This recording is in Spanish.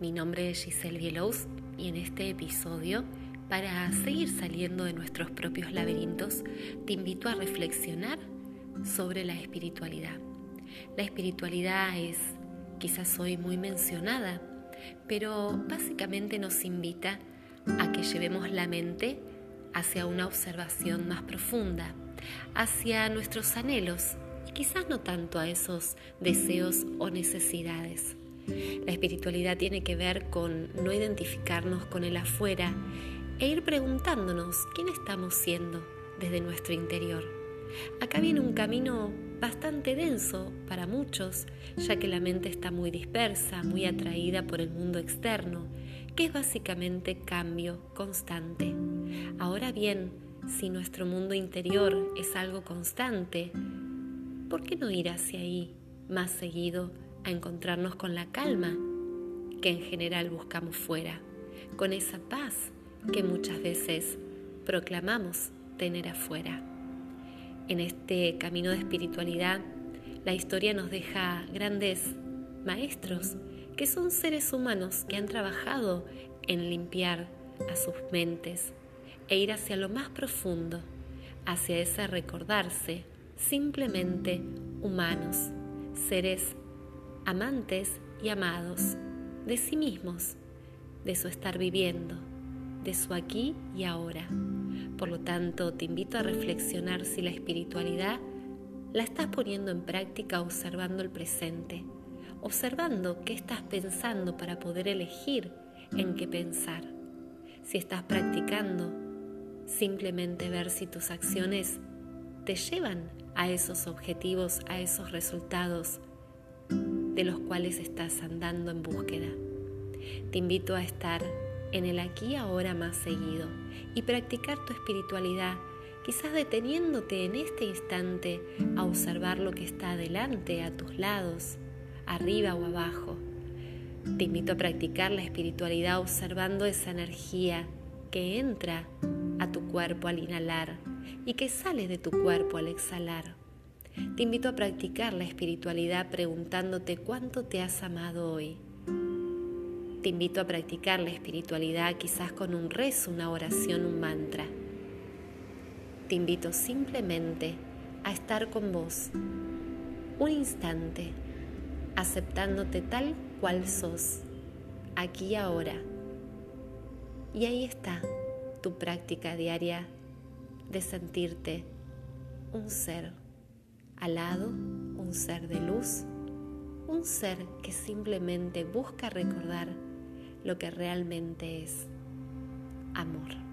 Mi nombre es Giselle Bielows y en este episodio, para seguir saliendo de nuestros propios laberintos, te invito a reflexionar sobre la espiritualidad. La espiritualidad es quizás hoy muy mencionada, pero básicamente nos invita a que llevemos la mente hacia una observación más profunda, hacia nuestros anhelos y quizás no tanto a esos deseos o necesidades. La espiritualidad tiene que ver con no identificarnos con el afuera e ir preguntándonos quién estamos siendo desde nuestro interior. Acá viene un camino bastante denso para muchos, ya que la mente está muy dispersa, muy atraída por el mundo externo, que es básicamente cambio constante. Ahora bien, si nuestro mundo interior es algo constante, ¿por qué no ir hacia ahí más seguido a encontrarnos con la calma que en general buscamos fuera, con esa paz que muchas veces proclamamos tener afuera? En este camino de espiritualidad, la historia nos deja grandes maestros que son seres humanos que han trabajado en limpiar a sus mentes e ir hacia lo más profundo, hacia ese recordarse simplemente humanos, seres amantes y amados de sí mismos, de su estar viviendo, de su aquí y ahora. Por lo tanto, te invito a reflexionar si la espiritualidad la estás poniendo en práctica observando el presente, observando qué estás pensando para poder elegir en qué pensar. Si estás practicando, simplemente ver si tus acciones te llevan a esos objetivos, a esos resultados de los cuales estás andando en búsqueda. Te invito a estar en el aquí ahora más seguido y practicar tu espiritualidad, quizás deteniéndote en este instante a observar lo que está adelante, a tus lados, arriba o abajo. Te invito a practicar la espiritualidad observando esa energía que entra a tu cuerpo al inhalar y que sale de tu cuerpo al exhalar. Te invito a practicar la espiritualidad preguntándote cuánto te has amado hoy te invito a practicar la espiritualidad quizás con un rezo, una oración, un mantra. Te invito simplemente a estar con vos un instante, aceptándote tal cual sos, aquí y ahora. Y ahí está tu práctica diaria de sentirte un ser alado, un ser de luz, un ser que simplemente busca recordar lo que realmente es amor.